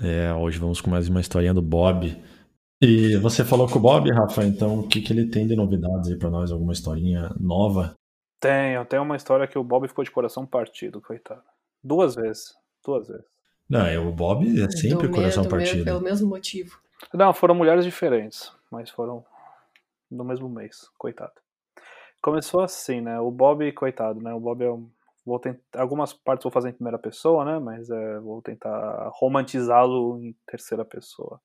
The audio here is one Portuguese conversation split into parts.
É, hoje vamos com mais uma historinha do Bob. E você falou com o Bob, Rafa, então o que, que ele tem de novidades aí pra nós? Alguma historinha nova? Tenho, tem uma história que o Bob ficou de coração partido, coitado. Duas vezes. Duas vezes. Não, é, o Bob é sempre do coração mesmo, partido. Pelo mesmo motivo. Não, foram mulheres diferentes, mas foram no mesmo mês, coitado. Começou assim, né? O Bob, coitado, né? O Bob é um. Vou tentar, algumas partes vou fazer em primeira pessoa, né? Mas é, vou tentar romantizá-lo em terceira pessoa.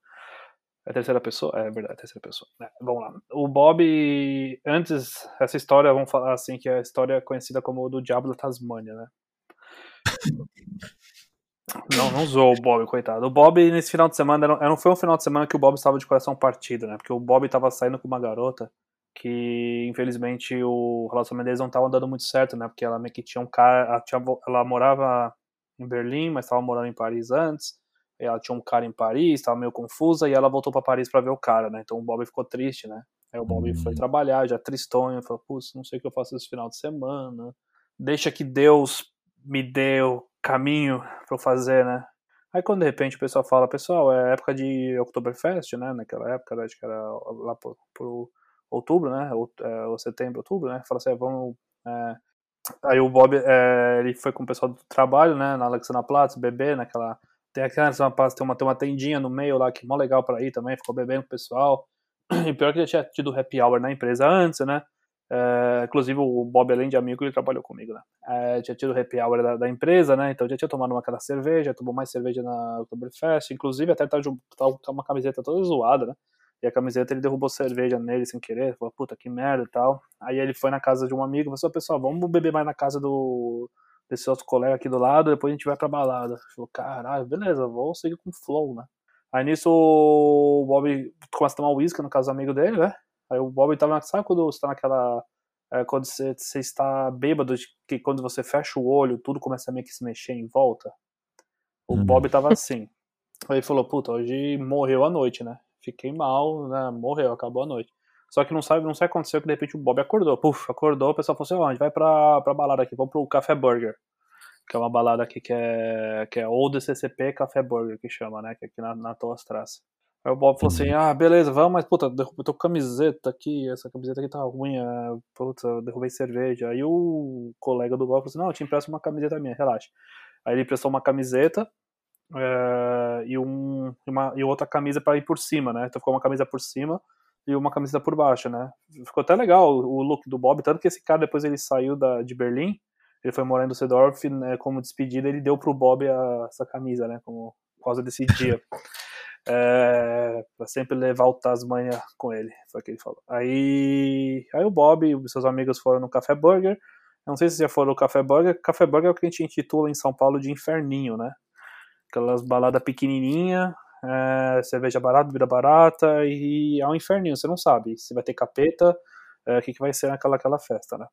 É terceira pessoa? É verdade, terceira pessoa. É, vamos lá. O Bob, antes, essa história, vamos falar assim, que é a história conhecida como do Diabo da Tasmânia, né? Não, não zoou o Bob, coitado. O Bob, nesse final de semana, não, não foi um final de semana que o Bob estava de coração partido, né? Porque o Bob estava saindo com uma garota que, infelizmente, o relacionamento deles não estava dando muito certo, né? Porque ela meio que tinha um cara. Ela, tinha, ela morava em Berlim, mas estava morando em Paris antes. Ela tinha um cara em Paris, estava meio confusa, e ela voltou para Paris para ver o cara, né? Então o Bob ficou triste, né? Aí o Bob Hum. foi trabalhar, já tristonho, falou: Putz, não sei o que eu faço esse final de semana. Deixa que Deus me dê o caminho para fazer, né? Aí quando de repente o pessoal fala, pessoal, é época de Oktoberfest, né? Naquela época, acho que era lá por, por outubro, né? Ou, é, ou setembro, outubro, né? Fala assim, "Ah, vamos. é." Aí o Bob, é, ele foi com o pessoal do trabalho, né? Na Alexanderplatz, beber, naquela. Tem aquela Alexanderplatz, tem uma, tem uma tendinha no meio lá que é mó legal pra ir também, ficou bebendo com o pessoal. E pior que já tinha tido happy hour na empresa antes, né? É, inclusive o Bob, além de amigo, ele trabalhou comigo, né? É, tinha tido happy hour da, da empresa, né? Então já tinha tomado uma aquela cerveja, tomou mais cerveja na Oktoberfest, inclusive até tá, ju- tá com uma camiseta toda zoada, né? E a camiseta ele derrubou cerveja nele sem querer, falou, puta que merda e tal. Aí ele foi na casa de um amigo, falou assim, "Ô, pessoal, vamos beber mais na casa do desse outro colega aqui do lado, depois a gente vai pra balada. Falou, caralho, beleza, vou seguir com o flow, né? Aí nisso o Bob começa a tomar uísque no caso do amigo dele, né? Aí o Bob tava, sabe quando você tá naquela. é, quando você, você está bêbado, que quando você fecha o olho, tudo começa a meio que se mexer em volta? O Uhum. Bob tava assim. Aí ele falou, puta, hoje morreu a noite, né? Fiquei mal, né? Morreu, acabou a noite. Só que não sabe, não sei o que aconteceu, que de repente o Bob acordou. Puf, acordou, o pessoal falou assim, ó, a gente vai pra, pra balada aqui, vamos pro Café Burger. Que é uma balada aqui que é, que é Old CCP Café Burger, que chama, né? Que é aqui na, na Toastras. Aí o Bob falou assim, ah, beleza, vamos, mas puta, eu tô com camiseta aqui, essa camiseta aqui tá ruim, é, puta, eu derrubei cerveja. Aí o colega do Bob falou assim, não, eu te empresto uma camiseta minha, relaxa. Aí ele emprestou uma camiseta é, e, um, uma, e outra camisa para ir por cima, né? Então ficou uma camisa por cima e uma camiseta por baixo, né? Ficou até legal o look do Bob, tanto que esse cara depois ele saiu da, de Berlim, ele foi morar em Düsseldorf, né, como despedida ele deu pro Bob a- essa camisa, né? Como, por causa desse dia. É, pra sempre levar o Tasmania com ele, foi o que ele falou. Aí, aí o Bob e os seus amigos foram no Café Burger. Não sei se já foram no Café Burger. Café Burger é o que a gente intitula em São Paulo de inferninho, né? Aquelas baladas pequenininha, é, cerveja barata, bebida barata e é um inferninho, você não sabe se vai ter capeta, é, o que, que vai ser naquela aquela festa, né?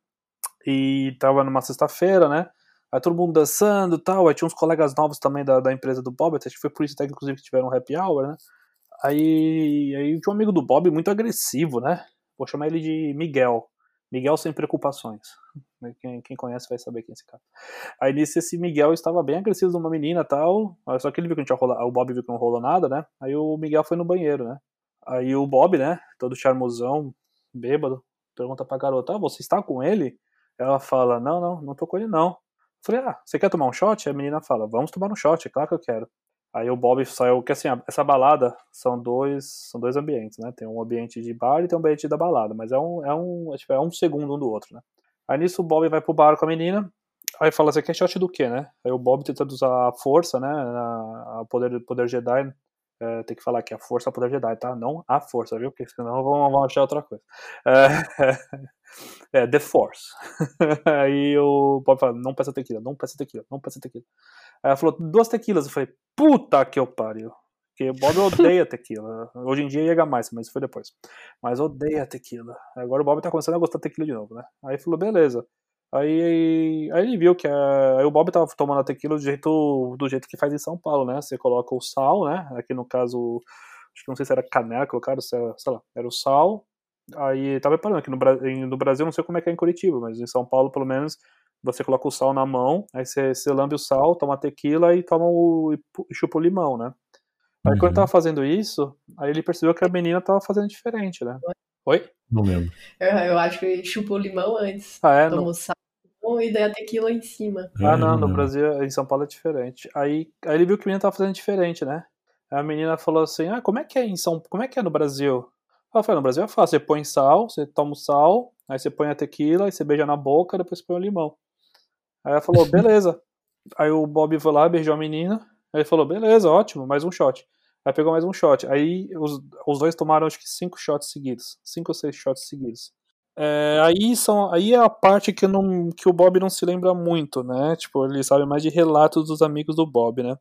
E tava numa sexta-feira, né? Aí todo mundo dançando e tal. Aí tinha uns colegas novos também da, da empresa do Bob, acho que foi por isso até que inclusive tiveram um happy hour, né? Aí, aí tinha um amigo do Bob muito agressivo, né? Vou chamar ele de Miguel. Miguel sem preocupações. Né, Quem, quem conhece vai saber quem é esse cara. Aí nisso esse Miguel estava bem agressivo numa menina e tal. aí Só que ele viu que não tinha o Bob viu que não rolou nada, né? Aí o Miguel foi no banheiro, né? Aí o Bob, né? Todo charmosão, bêbado, pergunta pra garota: ah, você está com ele? Ela fala: não, não, não tô com ele não. Eu falei: ah, você quer tomar um shot? A menina fala: vamos tomar um shot, é claro que eu quero. Aí o Bob saiu, que assim, essa balada são dois, são dois ambientes, né? Tem um ambiente de bar e tem um ambiente da balada, mas é um, é um, é, tipo, é um segundo um do outro, né? Aí nisso o Bob vai pro bar com a menina, aí fala, você quer shot do quê, né? Aí o Bob tentando usar a força, né? A poder, poder Jedi, é, tem que falar que a força é o poder Jedi, tá? Não a força, viu? Porque senão vão, vão achar outra coisa. É, é The Force. aí o Bob fala, não peça tequila, não peça tequila, não peça tequila. Aí ela falou, duas tequilas. Eu falei, puta que eu pariu. Porque Bob odeia tequila. Hoje em dia ia mais, mas foi depois. Mas odeia tequila. Agora o Bob tá começando a gostar de tequila de novo, né? Aí falou, beleza. Aí, aí ele viu que a, aí o Bob tava tomando a tequila do jeito, do jeito que faz em São Paulo, né? Você coloca o sal, né? Aqui no caso, acho que não sei se era canela, colocaram, sei lá, era o sal. Aí tava reparando que no, no Brasil, não sei como é que é em Curitiba, mas em São Paulo, pelo menos, você coloca o sal na mão, aí você, você lambe o sal, toma tequila e toma o, e chupa o limão, né? Aí uhum. quando ele tava fazendo isso, aí ele percebeu que a menina tava fazendo diferente, né? Oi? Não lembro. Eu, eu acho que chupou o limão antes. Ah, é? Tomou sal e daí a tequila em cima. Ah, não, no Brasil, em São Paulo é diferente. Aí, aí ele viu que a menina tava fazendo diferente, né? Aí a menina falou assim: Ah, como é que é em São como é que é no Brasil? Ela falou, no Brasil é fácil, você põe sal, você toma o sal, aí você põe a tequila, aí você beija na boca, depois põe o limão. Aí ela falou, beleza. aí o Bob foi lá, beijou a menina, aí ele falou, beleza, ótimo, mais um shot. Aí pegou mais um shot. Aí os, os dois tomaram acho que cinco shots seguidos. Cinco ou seis shots seguidos. É, aí, são, aí é a parte que, não, que o Bob não se lembra muito, né? Tipo, ele sabe mais de relatos dos amigos do Bob, né?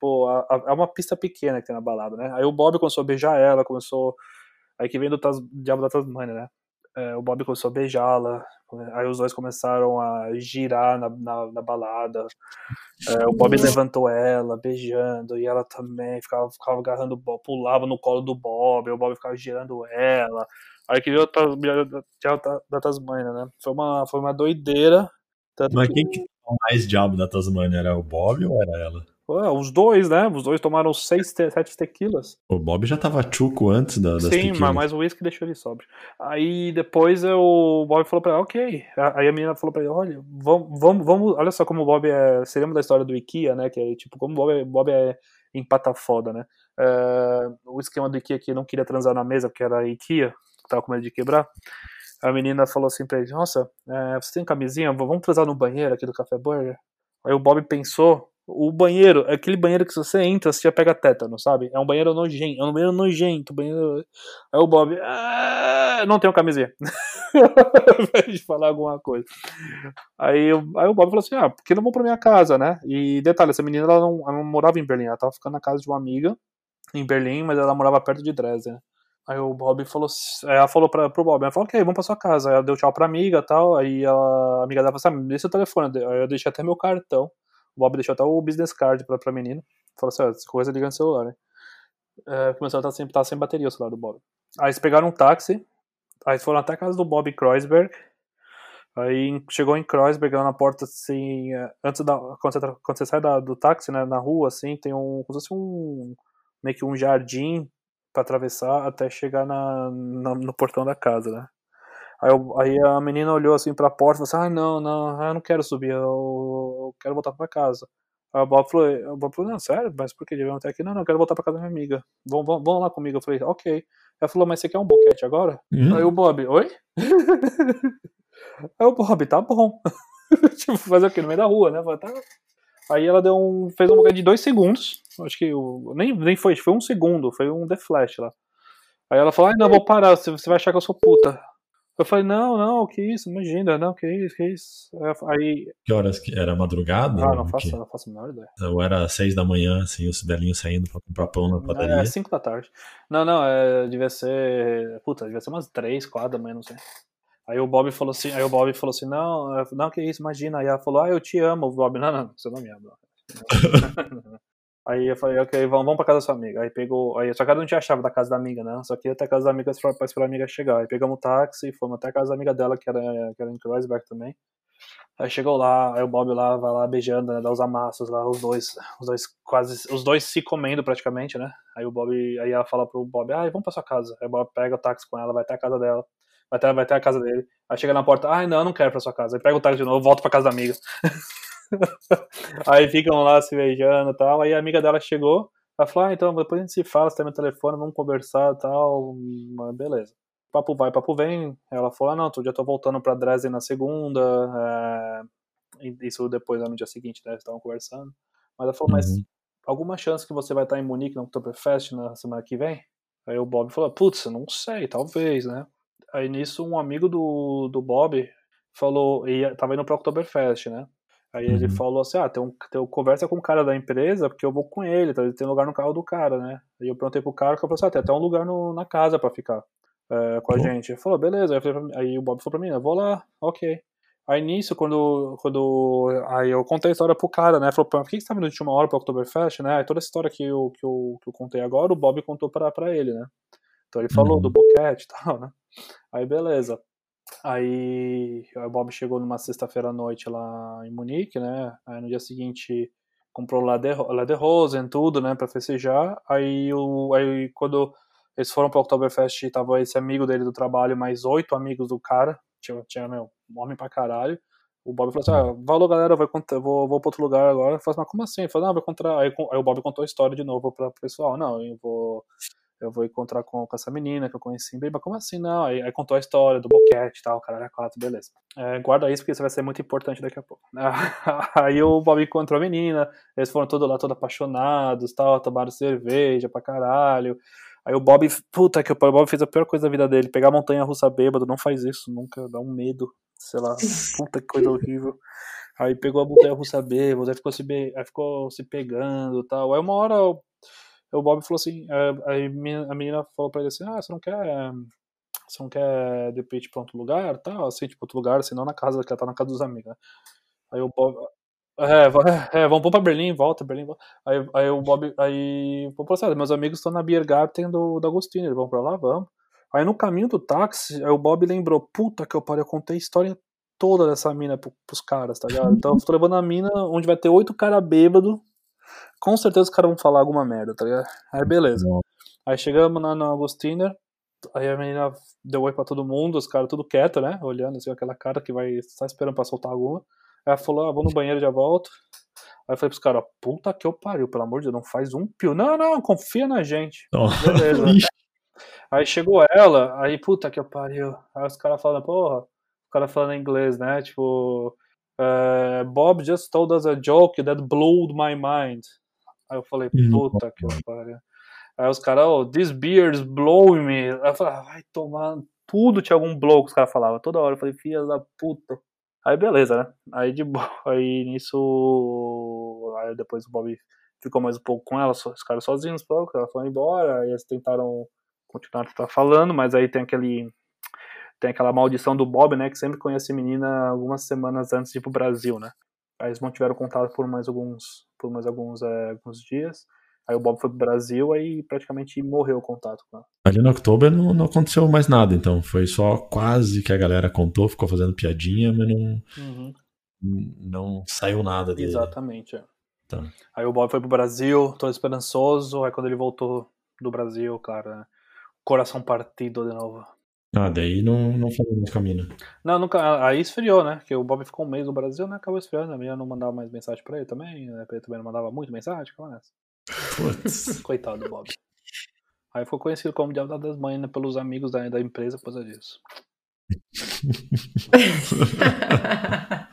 Pô, é uma pista pequena que tem na balada, né? Aí o Bob começou a beijar ela, começou. Aí que vem do tas, Diabo da Tasmania, né? É, o Bob começou a beijá-la, aí os dois começaram a girar na, na, na balada. É, o Bob levantou ela, beijando, e ela também ficava, ficava agarrando o Bob, pulava no colo do Bob, o Bob ficava girando ela. Aí que veio a da Tasmania, né? Foi uma, foi uma doideira. Mas quem que mais diabo da Tasmania? Era o Bob ou era ela? Os dois, né? Os dois tomaram seis, te sete tequilas. O Bob já tava chuco antes da, das Sim, tequilas. mas o uísque deixou ele sóbrio. Aí depois eu, o Bob falou pra ela, ok. Aí a menina falou pra ele, olha, vamos, vamos, vamos olha só como o Bob é. Você lembra da história do IKEA, né? Que é tipo, como o Bob é, Bob é empata foda, né? É, o esquema do IKEA que não queria transar na mesa, porque era IKEA, tava com medo de quebrar. A menina falou assim pra ele, nossa, é, você tem camisinha? Vamos transar no banheiro aqui do Café Burger? Aí o Bob pensou, o banheiro, aquele banheiro que você entra, você já pega tétano, sabe? É um banheiro nojento, é um banheiro nojento. Banheiro... Aí o Bob, ah, não tenho camisinha. de falar alguma coisa. Aí, aí o Bob falou assim: ah, por que não vou pra minha casa, né? E detalhe, essa menina ela não, ela não morava em Berlim, ela tava ficando na casa de uma amiga em Berlim, mas ela morava perto de Dresden. Aí o Bob falou, ela falou pra, pro Bob, ela falou, ok, vamos pra sua casa. Aí ela deu tchau pra amiga e tal, aí ela, a amiga dela falou assim, ah, deixa o telefone, aí eu deixei até meu cartão. O Bob deixou até o business card pra, pra menina. Falou assim, ó, coisa liga no celular, né? É, começou a estar sem, tá sem bateria o celular do Bob. Aí eles pegaram um táxi, aí foram até a casa do Bob Kreuzberg. Aí chegou em Kreuzberg, lá na porta, assim, é, antes da. Quando você, quando você sai da, do táxi, né, na rua, assim, tem um. Como se fosse um. meio que um jardim para atravessar até chegar na, na, no portão da casa, né? Aí, eu, aí a menina olhou assim pra porta e falou assim: Ah, não, não, eu não quero subir, eu, eu quero voltar pra casa. Aí o Bob falou, o Bob falou: Não, sério, mas por que devemos até aqui? Não, não, eu quero voltar pra casa da minha amiga. Vão, vão, vão lá comigo. Eu falei: Ok. Ela falou: Mas você quer um boquete agora? Uhum. Aí o Bob: Oi? aí o Bob: Tá bom. tipo, fazer o quê? No meio da rua, né? Falei, tá. Aí ela deu um, fez um boquete de dois segundos. Acho que nem, nem foi, foi um segundo, foi um The Flash lá. Aí ela falou: Ai, não, vou parar, você vai achar que eu sou puta. Eu falei, não, não, que isso, imagina, não, que isso, que isso. Aí. Que horas que era madrugada? Ah, não faço, que... não faço a menor ideia. Ou era seis da manhã, assim, os velhinhos saindo pra comprar pão na padaria? É, cinco da tarde. Não, não, é, devia ser. Puta, devia ser umas três, quatro da manhã, não sei. Aí o Bob falou assim, aí o Bob falou assim, não, não, que isso, imagina. Aí ela falou, ah, eu te amo, o Bob. Não, não, você não me ama. Aí eu falei, ok, vamos, vamos pra casa da sua amiga. Aí pegou. Aí, só que ela não tinha a chave da casa da amiga, né? Só que ia até a casa da amiga pra esperar a amiga chegar. Aí pegamos o táxi, fomos até a casa da amiga dela, que era, que era em Kreuzberg também. Aí chegou lá, aí o Bob lá vai lá beijando, né? Dá os amassos lá, os dois, os dois quase, os dois se comendo praticamente, né? Aí o Bob, aí ela fala pro Bob, ah, vamos pra sua casa. Aí o Bob pega o táxi com ela, vai até a casa dela, vai até, vai até a casa dele. Aí chega na porta, ah, não, não quero pra sua casa. Aí pega o táxi de novo, volta pra casa da amiga. aí ficam lá se beijando e tal. Aí a amiga dela chegou, ela falou: ah, então depois a gente se fala, você tem meu telefone, vamos conversar e tal. Beleza. Papo vai, papo vem. Ela falou: ah, não, já tô voltando pra Dresden na segunda. É... Isso depois, no dia seguinte, né? Estavam conversando. Mas ela falou: uhum. mas alguma chance que você vai estar em Munique no Oktoberfest na semana que vem? Aí o Bob falou: putz, não sei, talvez, né? Aí nisso, um amigo do, do Bob falou, e tava indo pro Oktoberfest, né? Aí ele Uhum. falou assim: Ah, tem um, tem conversa com o cara da empresa, porque eu vou com ele, tá? Ele tem lugar no carro do cara, né? Aí eu perguntei pro cara, o cara falou assim: Ah, tem até um lugar no, na casa pra ficar é, com a gente. Ele falou: Beleza. Aí, eu falei aí o Bob falou pra mim: Eu vou lá, ok. Aí nisso, quando, quando. Aí eu contei a história pro cara, né? Falou: Por que que você tá vindo de última hora pro Oktoberfest, né? Aí toda essa história que eu, que eu, que eu contei agora, o Bob contou pra, pra ele, né? Então ele falou Uhum. do boquete e tal, né? Aí beleza. Aí o Bob chegou numa sexta-feira à noite lá em Munique, né? Aí no dia seguinte comprou lá de, lá de Rosen, tudo, né, pra festejar. Aí, o, aí quando eles foram pro Oktoberfest, tava esse amigo dele do trabalho, mais oito amigos do cara. Tinha, tinha meu, homem pra caralho. O Bob falou assim: ah, valeu galera, vou, vou, vou pra outro lugar agora. Eu falei, mas como assim? Ele falou, não, vou encontrar. Aí, aí o Bob contou a história de novo pro pessoal. Não, eu vou eu vou encontrar com, com essa menina que eu conheci. Bem, mas como assim? Não, aí, aí contou a história do boquete e tal, caralho, é quatro, beleza. É, guarda isso porque isso vai ser muito importante daqui a pouco. aí o Bob encontrou a menina, eles foram todos lá, todos apaixonados, tal, tomaram cerveja pra caralho. Aí o Bob, puta que o Bob fez a pior coisa da vida dele, pegar a montanha russa bêbado, não faz isso, nunca, dá um medo, sei lá, puta que coisa horrível. Aí pegou a montanha russa bêbado, aí ficou se, aí ficou se pegando tal. Aí uma hora Bob falou assim, é, aí me- a menina falou pra ele assim, ah, você não quer, você não quer de repente pra outro lugar, tal, assim, tipo, outro lugar, assim, não na casa, que ela tá na casa dos amigos, né? Aí o Bob, é, va- é, vamos pra Berlim, volta, Berlim, volta. Aí, aí o Bob, aí, pô, assim, meus amigos estão na Biergarten do, do Agostinho, eles vão pra lá, vamos. Aí no caminho do táxi, aí o Bob lembrou, puta que eu pariu, eu contei a história toda dessa mina pro, pros caras, tá ligado? Então eu tô levando a mina onde vai ter oito caras bêbados, com certeza os caras vão falar alguma merda, tá ligado? Aí beleza. Aí chegamos lá no Agostiner, aí a menina deu oi pra todo mundo, os caras tudo quieto, né? Olhando assim, aquela cara que vai só esperando pra soltar alguma. Aí ela falou, ah, vou no banheiro e já volto. Aí eu falei pros caras, puta que eu pariu, pelo amor de Deus, não faz um pio. Não, não, confia na gente. Ó, Beleza. Aí chegou ela, aí puta que eu pariu. Aí os caras falando, porra, o cara falando inglês, né? Tipo, eh, Bob just told us a joke that blew my mind. Aí eu falei, puta que pariu. Aí os caras, oh, this beer is blowing me. Aí eu falei, ah, vai tomar. Tudo tinha algum blow que os caras falavam. Toda hora eu falei, filha da puta. Aí beleza, né? Aí de boa. Aí nisso. Aí depois o Bob ficou mais um pouco com ela, os caras sozinhos, pouco, ela foi embora. Aí eles tentaram continuar falando, mas aí tem aquele. Tem aquela maldição do Bob, né? Que sempre conhece a menina algumas semanas antes de ir pro Brasil, né? Aí eles mantiveram contato por mais alguns, por mais alguns, é, alguns dias. Aí o Bob foi pro Brasil, aí praticamente morreu o contato com ela. Ali no Oktober não, não aconteceu mais nada, então. Foi só quase que a galera contou, ficou fazendo piadinha, mas não, não saiu nada dele. Exatamente, é. Tá. Aí o Bob foi pro Brasil, todo esperançoso. Aí quando ele voltou do Brasil, cara, coração partido de novo. Ah, daí não, não falou mais com a mina. Não, nunca. Aí esfriou, né? Que o Bob ficou um mês no Brasil, né? Acabou esfriando. A menina não mandava mais mensagem pra ele também. Né? Ele também não mandava muito mensagem. Calma nessa. Putz. Coitado do Bob. Aí ficou conhecido como Diabo das Mães né, pelos amigos da, da empresa por causa disso.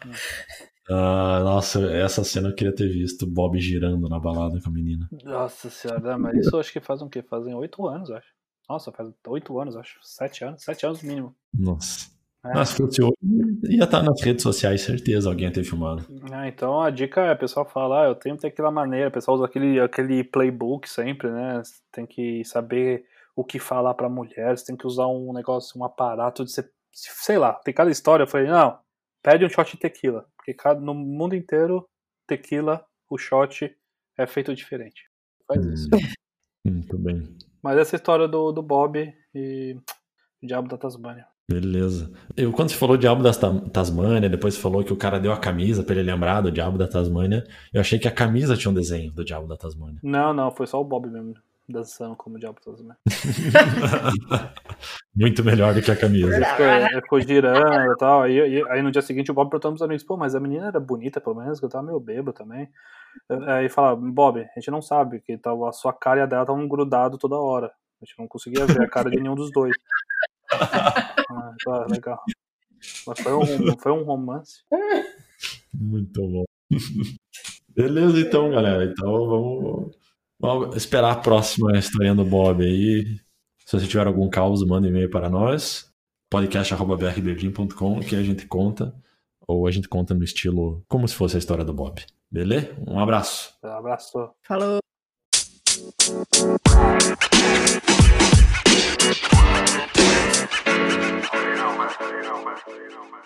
Ah, nossa, essa cena eu queria ter visto. Bob girando na balada com a menina. Nossa senhora, né, mas isso acho que faz um quê? Fazem oito anos, acho. Nossa, faz oito anos, acho. Sete anos, sete anos no mínimo. Nossa. É. Se fosse hoje, ia estar nas redes sociais, certeza, alguém ia ter filmado. Ah, então a dica é, o pessoal fala, ah, eu tenho tequila maneira, o pessoal usa aquele, aquele playbook sempre, né? Você Tem que saber o que falar pra mulher, você tem que usar um negócio, um aparato de ser, sei lá, tem cada história, eu falei, não, pede um shot de tequila, porque cada, no mundo inteiro, tequila, o shot é feito diferente. Faz isso. Hum, Muito bem. Mas essa história do, do Bob e o Diabo da Tasmânia. Beleza. Eu, quando você falou Diabo da Ta- Tasmânia, depois você falou que o cara deu a camisa pra ele lembrar do Diabo da Tasmânia, eu achei que a camisa tinha um desenho do Diabo da Tasmânia. Não, não, foi só o Bob mesmo, dançando como o Diabo Tasmânia. Muito melhor do que a camisa. Ficou, ele ficou girando e tal. Aí, aí, aí no dia seguinte o Bob perguntou pros amigos, pô, mas a menina era bonita pelo menos, que eu tava meio bêbado também. Aí fala, Bob, a gente não sabe, que tava, a sua cara e a dela estavam grudados toda hora. A gente não conseguia ver a cara de nenhum dos dois. Ah, tá, legal. Mas foi um, foi um romance. Muito bom. Beleza, então, galera. Então vamos, vamos esperar a próxima historinha do Bob aí. Se você tiver algum caos, manda um e-mail para nós. podcast.brberlim.com que a gente conta. ou a gente conta no estilo como se fosse a história do Bob. Beleza? Um abraço. Um abraço. Falou. You know, man. You know, man. You know, man.